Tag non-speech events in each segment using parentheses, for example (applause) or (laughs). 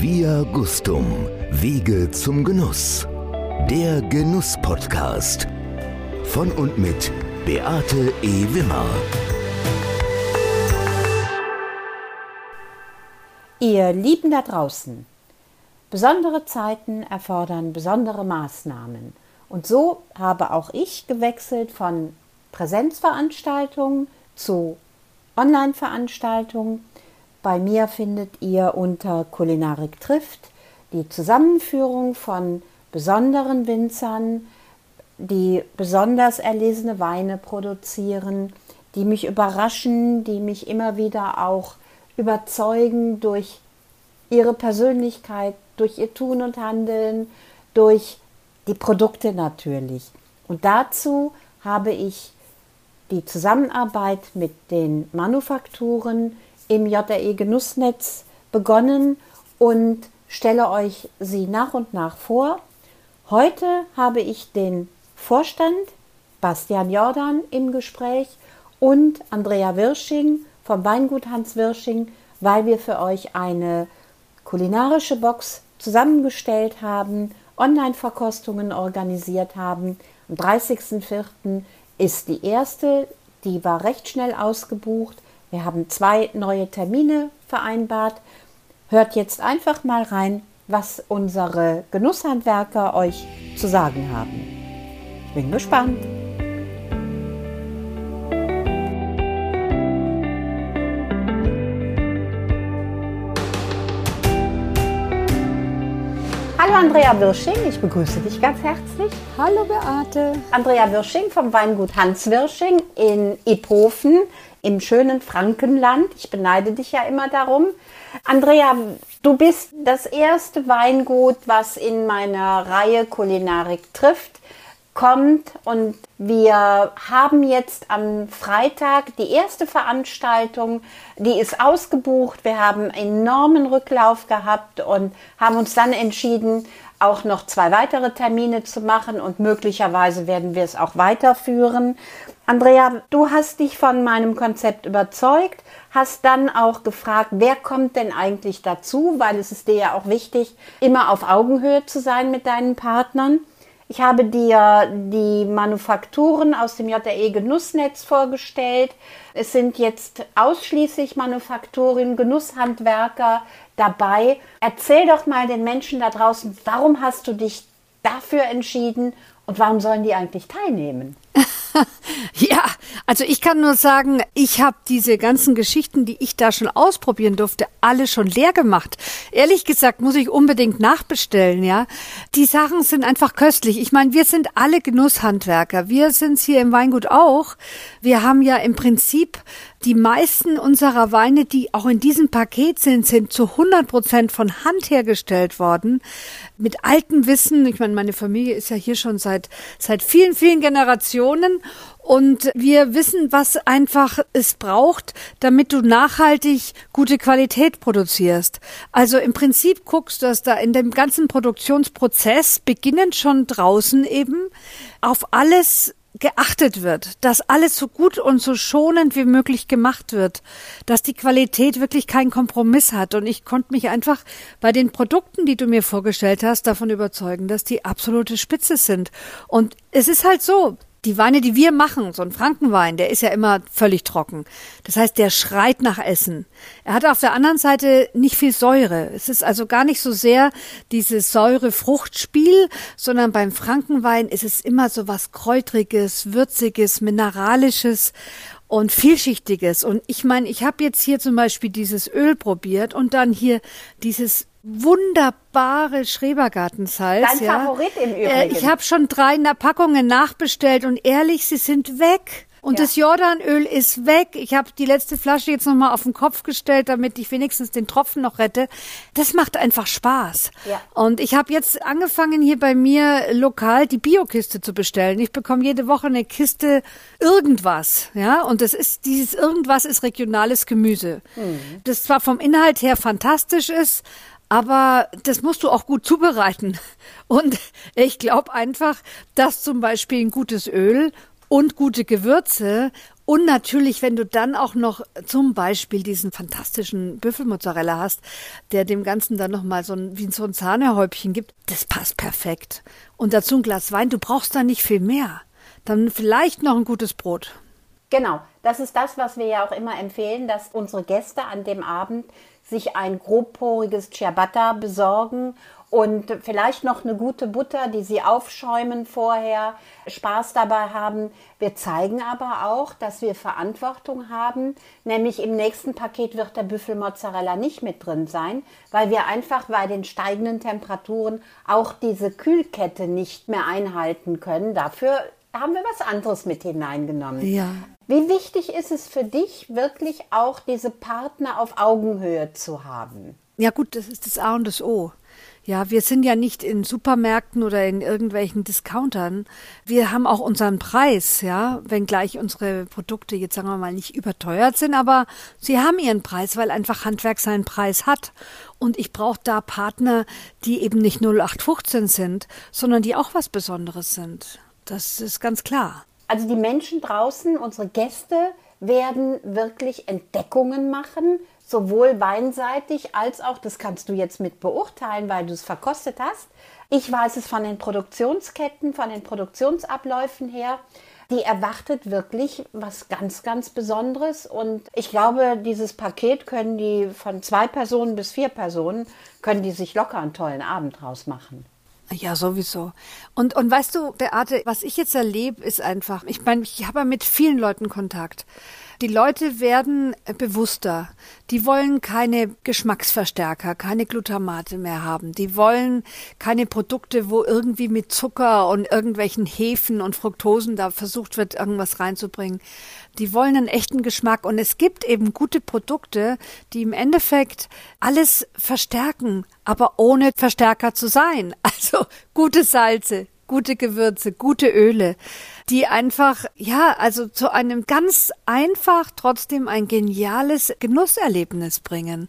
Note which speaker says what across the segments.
Speaker 1: Via Gustum, Wege zum Genuss. Der Genuss-Podcast. Von und mit Beate E. Wimmer.
Speaker 2: Ihr Lieben da draußen, besondere Zeiten erfordern besondere Maßnahmen. Und so habe auch ich gewechselt von Präsenzveranstaltungen zu Online-Veranstaltungen. Bei mir findet ihr unter Kulinarik trifft die Zusammenführung von besonderen Winzern, die besonders erlesene Weine produzieren, die mich überraschen, die mich immer wieder auch überzeugen durch ihre Persönlichkeit, durch ihr Tun und Handeln, durch die Produkte natürlich. Und dazu habe ich die Zusammenarbeit mit den Manufakturen im JRE Genussnetz begonnen und stelle euch sie nach und nach vor. Heute habe ich den Vorstand Bastian Jordan im Gespräch und Andrea Wirsching vom Weingut Hans Wirsching, weil wir für euch eine kulinarische Box zusammengestellt haben, Online-Verkostungen organisiert haben. Am 30.04 ist die erste, die war recht schnell ausgebucht. Wir haben zwei neue Termine vereinbart. Hört jetzt einfach mal rein, was unsere Genusshandwerker euch zu sagen haben. Ich bin gespannt. Hallo Andrea Wirsching, ich begrüße dich ganz herzlich.
Speaker 3: Hallo Beate.
Speaker 2: Andrea Wirsching vom Weingut Hans Wirsching in Iphofen im schönen Frankenland. Ich beneide dich ja immer darum. Andrea, du bist das erste Weingut, was in meiner Reihe Kulinarik trifft kommt und wir haben jetzt am Freitag die erste Veranstaltung, die ist ausgebucht. Wir haben enormen Rücklauf gehabt und haben uns dann entschieden, auch noch zwei weitere Termine zu machen und möglicherweise werden wir es auch weiterführen. Andrea, du hast dich von meinem Konzept überzeugt, hast dann auch gefragt, wer kommt denn eigentlich dazu, weil es ist dir ja auch wichtig, immer auf Augenhöhe zu sein mit deinen Partnern. Ich habe dir die Manufakturen aus dem JRE Genussnetz vorgestellt. Es sind jetzt ausschließlich Manufakturen, Genusshandwerker dabei. Erzähl doch mal den Menschen da draußen, warum hast du dich dafür entschieden und warum sollen die eigentlich teilnehmen? (laughs)
Speaker 3: ja, also ich kann nur sagen, ich habe diese ganzen Geschichten, die ich da schon ausprobieren durfte, alle schon leer gemacht. Ehrlich gesagt muss ich unbedingt nachbestellen, ja. Die Sachen sind einfach köstlich. Ich meine, wir sind alle Genusshandwerker. Wir sind hier im Weingut auch. Wir haben ja im Prinzip die meisten unserer Weine, die auch in diesem Paket sind, sind zu 100 Prozent von Hand hergestellt worden. Mit altem Wissen. Ich meine, meine Familie ist ja hier schon seit, seit vielen, vielen Generationen. Und wir wissen, was einfach es braucht, damit du nachhaltig gute Qualität produzierst. Also im Prinzip guckst du, dass da in dem ganzen Produktionsprozess, beginnend schon draußen eben, auf alles geachtet wird, dass alles so gut und so schonend wie möglich gemacht wird, dass die Qualität wirklich keinen Kompromiss hat. Und ich konnte mich einfach bei den Produkten, die du mir vorgestellt hast, davon überzeugen, dass die absolute Spitze sind. Und es ist halt so, die Weine, die wir machen, so ein Frankenwein, der ist ja immer völlig trocken. Das heißt, der schreit nach Essen. Er hat auf der anderen Seite nicht viel Säure. Es ist also gar nicht so sehr dieses Säure-Fruchtspiel, sondern beim Frankenwein ist es immer so was Kräutriges, Würziges, Mineralisches und vielschichtiges. Und ich meine, ich habe jetzt hier zum Beispiel dieses Öl probiert und dann hier dieses wunderbare Schrebergartensalz.
Speaker 2: Dein ja. Favorit im Übrigen.
Speaker 3: Äh, ich habe schon drei Packungen nachbestellt und ehrlich, sie sind weg. Und ja. das Jordanöl ist weg. Ich habe die letzte Flasche jetzt nochmal auf den Kopf gestellt, damit ich wenigstens den Tropfen noch rette. Das macht einfach Spaß. Ja. Und ich habe jetzt angefangen, hier bei mir lokal die Biokiste zu bestellen. Ich bekomme jede Woche eine Kiste irgendwas. Ja, und das ist, dieses irgendwas ist regionales Gemüse. Mhm. Das zwar vom Inhalt her fantastisch ist, aber das musst du auch gut zubereiten. (laughs) Und ich glaube einfach, dass zum Beispiel ein gutes Öl und gute Gewürze Und natürlich, wenn du dann auch noch zum Beispiel diesen fantastischen Büffelmozzarella hast, der dem Ganzen dann nochmal so ein, wie so ein Sahnehäubchen gibt, das passt perfekt. Und dazu ein Glas Wein, du brauchst da nicht viel mehr. Dann vielleicht noch ein gutes Brot.
Speaker 2: Genau, das ist das, was wir ja auch immer empfehlen, dass unsere Gäste an dem Abend sich ein grobporiges Ciabatta besorgen und vielleicht noch eine gute Butter, die sie aufschäumen vorher, Spaß dabei haben. Wir zeigen aber auch, dass wir Verantwortung haben, nämlich im nächsten Paket wird der Büffelmozzarella nicht mit drin sein, weil wir einfach bei den steigenden Temperaturen auch diese Kühlkette nicht mehr einhalten können. Dafür haben wir was anderes mit hineingenommen.
Speaker 3: Ja.
Speaker 2: Wie wichtig ist es für dich, wirklich auch diese Partner auf Augenhöhe zu haben?
Speaker 3: Ja gut, das ist das A und das O. Ja, wir sind ja nicht in Supermärkten oder in irgendwelchen Discountern. Wir haben auch unseren Preis, ja, wenngleich unsere Produkte jetzt sagen wir mal nicht überteuert sind, aber sie haben ihren Preis, weil einfach Handwerk seinen Preis hat. Und ich brauche da Partner, die eben nicht 0815 sind, sondern die auch was Besonderes sind. Das ist ganz klar.
Speaker 2: Also die Menschen draußen, unsere Gäste, werden wirklich Entdeckungen machen, sowohl weinseitig als auch, das kannst du jetzt mit beurteilen, weil du es verkostet hast. Ich weiß es von den Produktionsketten, von den Produktionsabläufen her. Die erwartet wirklich was ganz, ganz Besonderes. Und ich glaube, dieses Paket können die von zwei Personen bis vier Personen, können die sich locker einen tollen Abend draus machen.
Speaker 3: Ja, sowieso. Und, und weißt du, Beate, was ich jetzt erlebe, ist einfach, ich meine, ich habe mit vielen Leuten Kontakt. Die Leute werden bewusster. Die wollen keine Geschmacksverstärker, keine Glutamate mehr haben. Die wollen keine Produkte, wo irgendwie mit Zucker und irgendwelchen Hefen und Fructosen da versucht wird, irgendwas reinzubringen. Die wollen einen echten Geschmack. Und es gibt eben gute Produkte, die im Endeffekt alles verstärken, aber ohne Verstärker zu sein. (laughs) Also gute Salze, gute Gewürze, gute Öle, die einfach, ja, also zu einem ganz einfach trotzdem ein geniales Genusserlebnis bringen.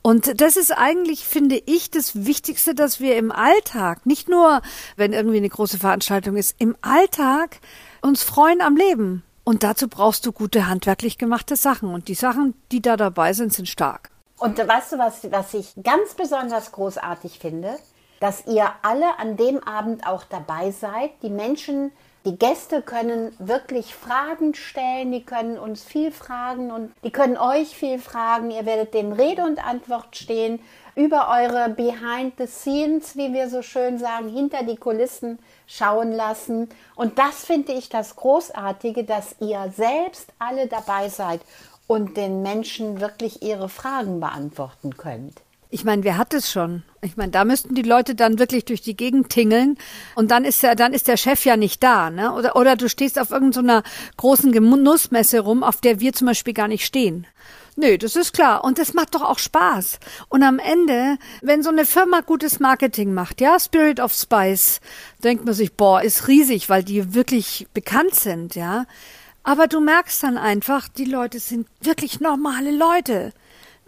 Speaker 3: Und das ist eigentlich, finde ich, das Wichtigste, dass wir im Alltag, nicht nur, wenn irgendwie eine große Veranstaltung ist, im Alltag uns freuen am Leben. Und dazu brauchst du gute handwerklich gemachte Sachen. Und die Sachen, die da dabei sind, sind stark.
Speaker 2: Und weißt du, was, was ich ganz besonders großartig finde? Dass ihr alle an dem Abend auch dabei seid. Die Menschen, die Gäste können wirklich Fragen stellen, die können uns viel fragen und die können euch viel fragen. Ihr werdet den Rede und Antwort stehen über eure Behind the Scenes, wie wir so schön sagen, hinter die Kulissen schauen lassen. Und das finde ich das Großartige, dass ihr selbst alle dabei seid und den Menschen wirklich ihre Fragen beantworten könnt.
Speaker 3: Ich meine, wer hat es schon? Ich meine, da müssten die Leute dann wirklich durch die Gegend tingeln und dann ist ja, dann ist der Chef ja nicht da, ne? Oder, oder du stehst auf irgendeiner großen Genussmesse rum, auf der wir zum Beispiel gar nicht stehen. Nö, das ist klar. Und das macht doch auch Spaß. Und am Ende, wenn so eine Firma gutes Marketing macht, ja, Spirit of Spice, denkt man sich, boah, ist riesig, weil die wirklich bekannt sind, ja. Aber du merkst dann einfach, die Leute sind wirklich normale Leute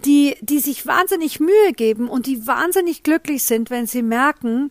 Speaker 3: die, die sich wahnsinnig Mühe geben und die wahnsinnig glücklich sind, wenn sie merken,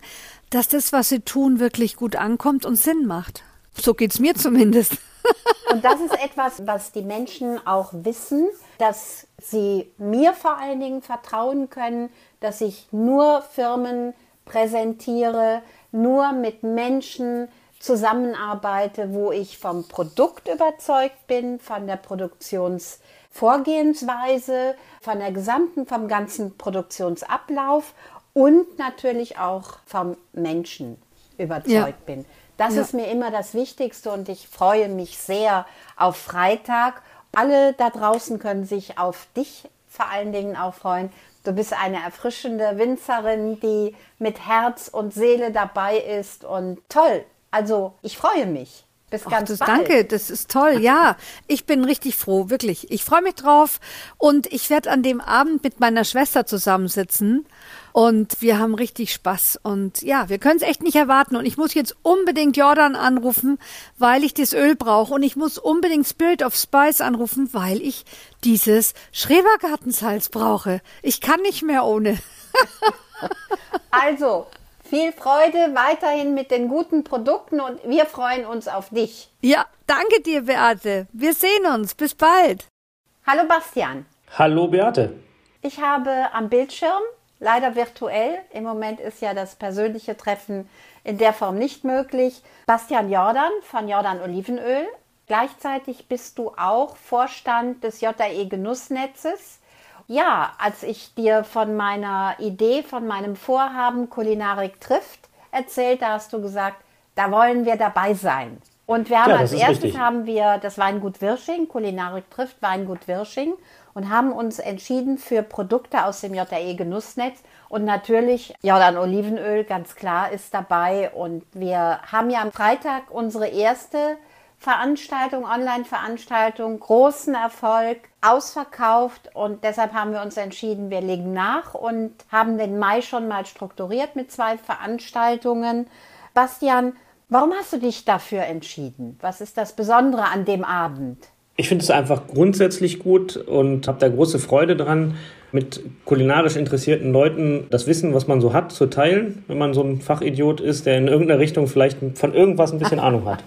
Speaker 3: dass das, was sie tun, wirklich gut ankommt und Sinn macht. So geht's mir zumindest. (laughs)
Speaker 2: Und das ist etwas, was die Menschen auch wissen, dass sie mir vor allen Dingen vertrauen können, dass ich nur Firmen präsentiere, nur mit Menschen zusammenarbeite, wo ich vom Produkt überzeugt bin, von der Produktions Vorgehensweise, von der gesamten, vom ganzen Produktionsablauf und natürlich auch vom Menschen überzeugt ja. bin. Das ja. ist mir immer das Wichtigste und ich freue mich sehr auf Freitag. Alle da draußen können sich auf dich vor allen Dingen auch freuen. Du bist eine erfrischende Winzerin, die mit Herz und Seele dabei ist und toll. Also ich freue mich. Bis
Speaker 3: Ach,
Speaker 2: ganz
Speaker 3: das,
Speaker 2: bald.
Speaker 3: Danke, das ist toll. Ja, ich bin richtig froh, wirklich. Ich freue mich drauf und ich werde an dem Abend mit meiner Schwester zusammensitzen und wir haben richtig Spaß und ja, wir können es echt nicht erwarten und ich muss jetzt unbedingt Jordan anrufen, weil ich das Öl brauche und ich muss unbedingt Spirit of Spice anrufen, weil ich dieses Schrebergartensalz brauche. Ich kann nicht mehr ohne. (laughs)
Speaker 2: also, Viel Freude weiterhin mit den guten Produkten und wir freuen uns auf dich.
Speaker 3: Ja, danke dir, Beate. Wir sehen uns. Bis bald.
Speaker 2: Hallo Bastian.
Speaker 4: Hallo Beate.
Speaker 2: Ich habe am Bildschirm, leider virtuell, im Moment ist ja das persönliche Treffen in der Form nicht möglich, Bastian Jordan von Jordan Olivenöl. Gleichzeitig bist du auch Vorstand des JE Genussnetzes. Ja, als ich dir von meiner Idee, von meinem Vorhaben Kulinarik trifft erzählt, da hast du gesagt, da wollen wir dabei sein. Und wir haben ja, als erstes richtig. haben wir das Weingut Wirsching, Kulinarik trifft Weingut Wirsching und haben uns entschieden für Produkte aus dem JE Genussnetz und natürlich Jordan Olivenöl, ganz klar, ist dabei. Und wir haben ja am Freitag unsere erste Veranstaltung, Online-Veranstaltung, großen Erfolg, ausverkauft und deshalb haben wir uns entschieden, wir legen nach und haben den Mai schon mal strukturiert mit zwei Veranstaltungen. Bastian, warum hast du dich dafür entschieden? Was ist das Besondere an dem Abend?
Speaker 4: Ich finde es einfach grundsätzlich gut und habe da große Freude dran, mit kulinarisch interessierten Leuten das Wissen, was man so hat, zu teilen, wenn man so ein Fachidiot ist, der in irgendeiner Richtung vielleicht von irgendwas ein bisschen (laughs) Ahnung hat.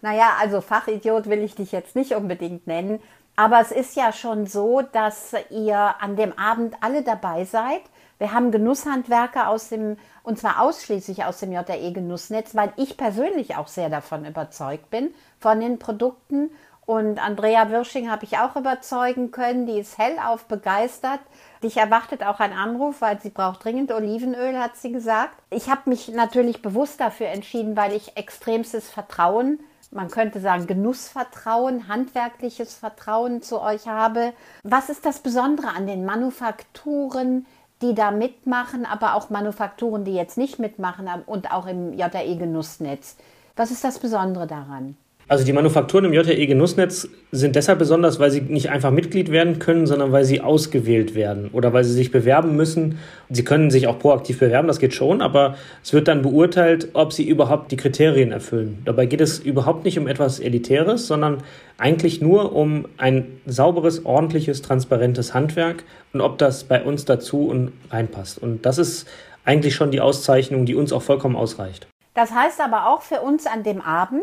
Speaker 2: Naja, also Fachidiot will ich dich jetzt nicht unbedingt nennen, aber es ist ja schon so, dass ihr an dem Abend alle dabei seid. Wir haben Genusshandwerker aus dem, und zwar ausschließlich aus dem JRE Genussnetz, weil ich persönlich auch sehr davon überzeugt bin, von den Produkten. Und Andrea Wirsching habe ich auch überzeugen können, die ist hellauf begeistert. Dich erwartet auch ein Anruf, weil sie braucht dringend Olivenöl, hat sie gesagt. Ich habe mich natürlich bewusst dafür entschieden, weil ich extremstes Vertrauen man könnte sagen, Genussvertrauen, handwerkliches Vertrauen zu euch habe. Was ist das Besondere an den Manufakturen, die da mitmachen, aber auch Manufakturen, die jetzt nicht mitmachen und auch im JRE Genussnetz? Was ist das Besondere daran?
Speaker 4: Also die Manufakturen im JRE Genussnetz sind deshalb besonders, weil sie nicht einfach Mitglied werden können, sondern weil sie ausgewählt werden oder weil sie sich bewerben müssen. Sie können sich auch proaktiv bewerben, das geht schon, aber es wird dann beurteilt, ob sie überhaupt die Kriterien erfüllen. Dabei geht es überhaupt nicht um etwas Elitäres, sondern eigentlich nur um ein sauberes, ordentliches, transparentes Handwerk und ob das bei uns dazu und reinpasst. Und das ist eigentlich schon die Auszeichnung, die uns auch vollkommen ausreicht.
Speaker 2: Das heißt aber auch für uns an dem Abend,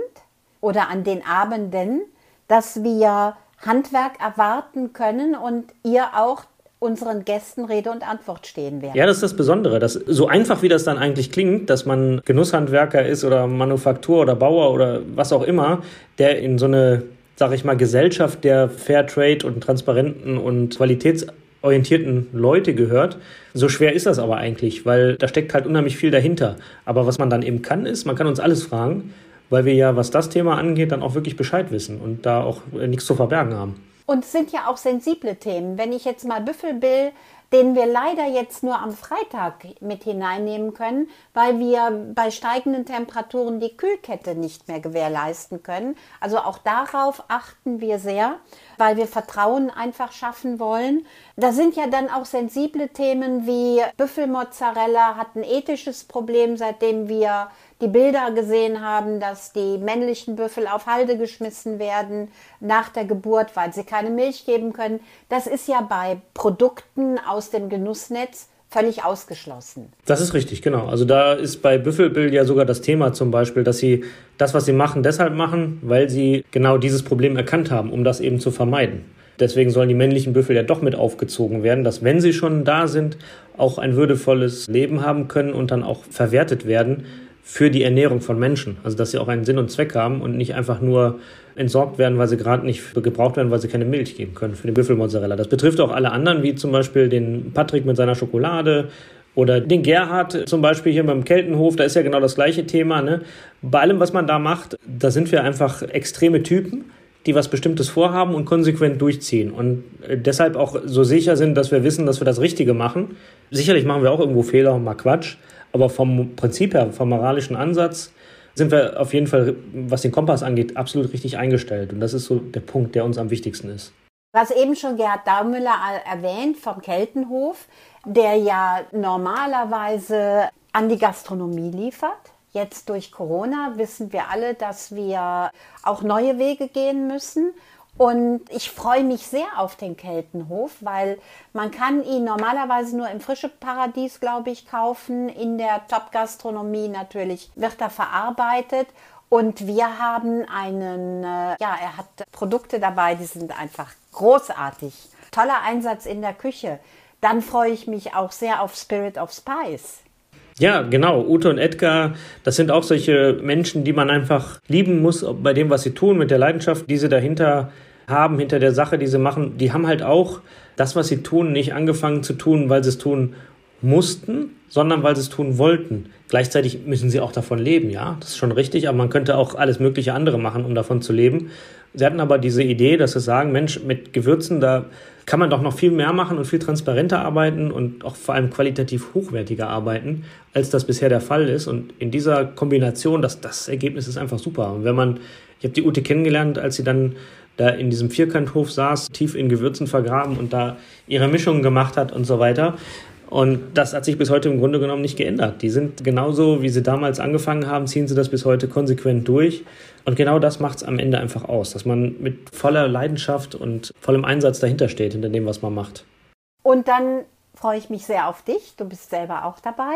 Speaker 2: oder an den Abenden, dass wir Handwerk erwarten können und ihr auch unseren Gästen Rede und Antwort stehen werden.
Speaker 4: Ja, das ist das Besondere. Dass, so einfach wie das dann eigentlich klingt, dass man Genusshandwerker ist oder Manufaktur oder Bauer oder was auch immer, der in so eine, sag ich mal, Gesellschaft der Fairtrade und transparenten und qualitätsorientierten Leute gehört. So schwer ist das aber eigentlich, weil da steckt halt unheimlich viel dahinter. Aber was man dann eben kann, ist, man kann uns alles fragen weil wir ja, was das Thema angeht, dann auch wirklich Bescheid wissen und da auch äh, nichts zu verbergen haben.
Speaker 2: Und es sind ja auch sensible Themen. Wenn ich jetzt mal Büffelbill den wir leider jetzt nur am Freitag mit hineinnehmen können, weil wir bei steigenden Temperaturen die Kühlkette nicht mehr gewährleisten können. Also auch darauf achten wir sehr, weil wir Vertrauen einfach schaffen wollen. Da sind ja dann auch sensible Themen wie Büffelmozzarella hat ein ethisches Problem, seitdem wir die Bilder gesehen haben, dass die männlichen Büffel auf Halde geschmissen werden nach der Geburt, weil sie keine Milch geben können. Das ist ja bei Produkten aus dem Genussnetz völlig ausgeschlossen.
Speaker 4: Das ist richtig, genau. Also da ist bei Büffelbill ja sogar das Thema zum Beispiel, dass sie das, was sie machen, deshalb machen, weil sie genau dieses Problem erkannt haben, um das eben zu vermeiden. Deswegen sollen die männlichen Büffel ja doch mit aufgezogen werden, dass wenn sie schon da sind, auch ein würdevolles Leben haben können und dann auch verwertet werden für die Ernährung von Menschen. Also dass sie auch einen Sinn und Zweck haben und nicht einfach nur entsorgt werden, weil sie gerade nicht gebraucht werden, weil sie keine Milch geben können für den Büffelmozzarella. Das betrifft auch alle anderen, wie zum Beispiel den Patrick mit seiner Schokolade oder den Gerhard zum Beispiel hier beim Keltenhof, da ist ja genau das gleiche Thema. Ne? Bei allem, was man da macht, da sind wir einfach extreme Typen, die was Bestimmtes vorhaben und konsequent durchziehen und äh, deshalb auch so sicher sind, dass wir wissen, dass wir das Richtige machen. Sicherlich machen wir auch irgendwo Fehler und mal Quatsch, aber vom Prinzip her, vom moralischen Ansatz, sind wir auf jeden Fall, was den Kompass angeht, absolut richtig eingestellt. Und das ist so der Punkt, der uns am wichtigsten ist.
Speaker 2: Was eben schon Gerhard Daumüller erwähnt vom Keltenhof, der ja normalerweise an die Gastronomie liefert. Jetzt durch Corona wissen wir alle, dass wir auch neue Wege gehen müssen. Und ich freue mich sehr auf den Keltenhof, weil man kann ihn normalerweise nur im frische Paradies, glaube ich, kaufen. In der Top-Gastronomie natürlich wird er verarbeitet. Und wir haben einen, äh, ja, er hat Produkte dabei, die sind einfach großartig. Toller Einsatz in der Küche. Dann freue ich mich auch sehr auf Spirit of Spice.
Speaker 4: Ja, genau. Ute und Edgar, das sind auch solche Menschen, die man einfach lieben muss bei dem, was sie tun, mit der Leidenschaft, die sie dahinter haben, hinter der Sache, die sie machen. Die haben halt auch das, was sie tun, nicht angefangen zu tun, weil sie es tun mussten, sondern weil sie es tun wollten. Gleichzeitig müssen sie auch davon leben, ja, das ist schon richtig, aber man könnte auch alles mögliche andere machen, um davon zu leben. Sie hatten aber diese Idee, dass sie sagen, Mensch, mit Gewürzen, da kann man doch noch viel mehr machen und viel transparenter arbeiten und auch vor allem qualitativ hochwertiger arbeiten, als das bisher der Fall ist. Und in dieser Kombination, das, das Ergebnis ist einfach super. Und wenn man, ich habe die Ute kennengelernt, als sie dann da in diesem Vierkanthof saß, tief in Gewürzen vergraben und da ihre Mischungen gemacht hat und so weiter. Und das hat sich bis heute im Grunde genommen nicht geändert. Die sind genauso, wie sie damals angefangen haben, ziehen sie das bis heute konsequent durch. Und genau das macht es am Ende einfach aus, dass man mit voller Leidenschaft und vollem Einsatz dahinter steht, hinter dem, was man macht.
Speaker 2: Und dann freue ich mich sehr auf dich. Du bist selber auch dabei.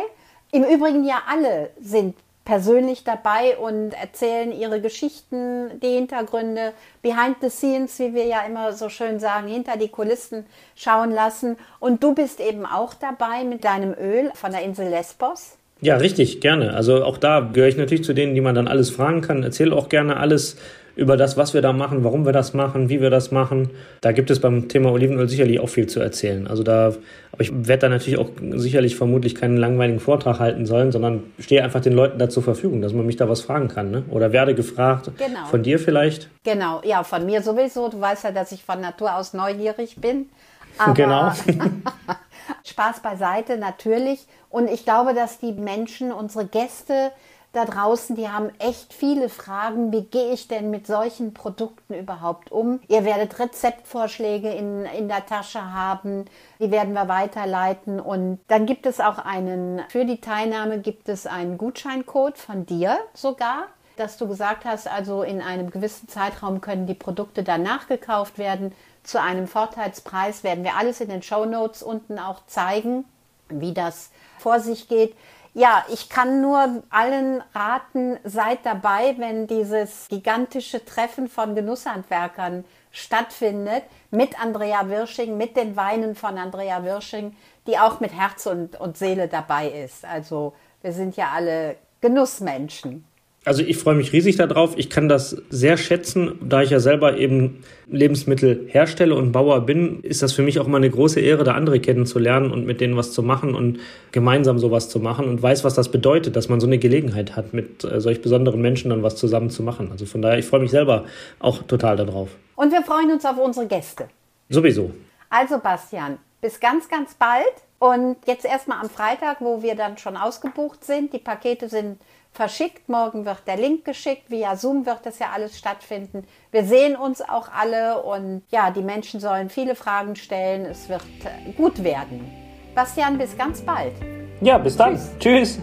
Speaker 2: Im Übrigen ja alle sind persönlich dabei und erzählen ihre Geschichten, die Hintergründe, behind the scenes, wie wir ja immer so schön sagen, hinter die Kulissen schauen lassen. Und du bist eben auch dabei mit deinem Öl von der Insel Lesbos.
Speaker 4: Ja, richtig, gerne. Also auch da gehöre ich natürlich zu denen, die man dann alles fragen kann. Erzähle auch gerne alles über das, was wir da machen, warum wir das machen, wie wir das machen. Da gibt es beim Thema Olivenöl sicherlich auch viel zu erzählen. Also da, aber ich werde da natürlich auch sicherlich vermutlich keinen langweiligen Vortrag halten sollen, sondern stehe einfach den Leuten da zur Verfügung, dass man mich da was fragen kann. Ne? Oder werde gefragt. Genau. Von dir vielleicht?
Speaker 2: Genau, ja, von mir sowieso. Du weißt ja, dass ich von Natur aus neugierig bin. (laughs) Aber
Speaker 4: genau. (laughs)
Speaker 2: Spaß beiseite, natürlich. Und ich glaube, dass die Menschen, unsere Gäste, da draußen, die haben echt viele Fragen. Wie gehe ich denn mit solchen Produkten überhaupt um? Ihr werdet Rezeptvorschläge in, in der Tasche haben. Die werden wir weiterleiten. Und dann gibt es auch einen, für die Teilnahme gibt es einen Gutscheincode von dir sogar dass du gesagt hast, also in einem gewissen Zeitraum können die Produkte dann nachgekauft werden. Zu einem Vorteilspreis werden wir alles in den Show Notes unten auch zeigen, wie das vor sich geht ja, ich kann nur allen raten, seid dabei, wenn dieses gigantische Treffen von Genusshandwerkern stattfindet mit Andrea Wirsching, mit den Weinen von Andrea Wirsching, die auch mit Herz und, und Seele dabei ist. Also wir sind ja alle Genussmenschen.
Speaker 4: Also ich freue mich riesig darauf. Ich kann das sehr schätzen, da ich ja selber eben Lebensmittel herstelle und Bauer bin, ist das für mich auch immer eine große Ehre, da andere kennenzulernen und mit denen was zu machen und gemeinsam sowas zu machen und weiß, was das bedeutet, dass man so eine Gelegenheit hat, mit äh, solch besonderen Menschen dann was zusammen zu machen. Also von daher, ich freue mich selber auch total darauf.
Speaker 2: Und wir freuen uns auf unsere Gäste.
Speaker 4: Sowieso.
Speaker 2: Also Bastian, bis ganz, ganz bald. Und jetzt erstmal am Freitag, wo wir dann schon ausgebucht sind. Die Pakete sind verschickt. Morgen wird der Link geschickt. Via Zoom wird das ja alles stattfinden. Wir sehen uns auch alle und ja, die Menschen sollen viele Fragen stellen. Es wird äh, gut werden. Bastian, bis ganz bald.
Speaker 4: Ja, bis dann. Tschüss. Tschüss.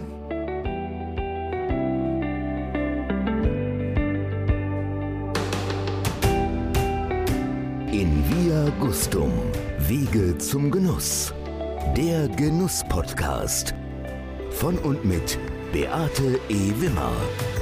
Speaker 1: In Via Gustum. Wege zum Genuss. Der Genuss-Podcast. Von und mit Beate E. Wimmer.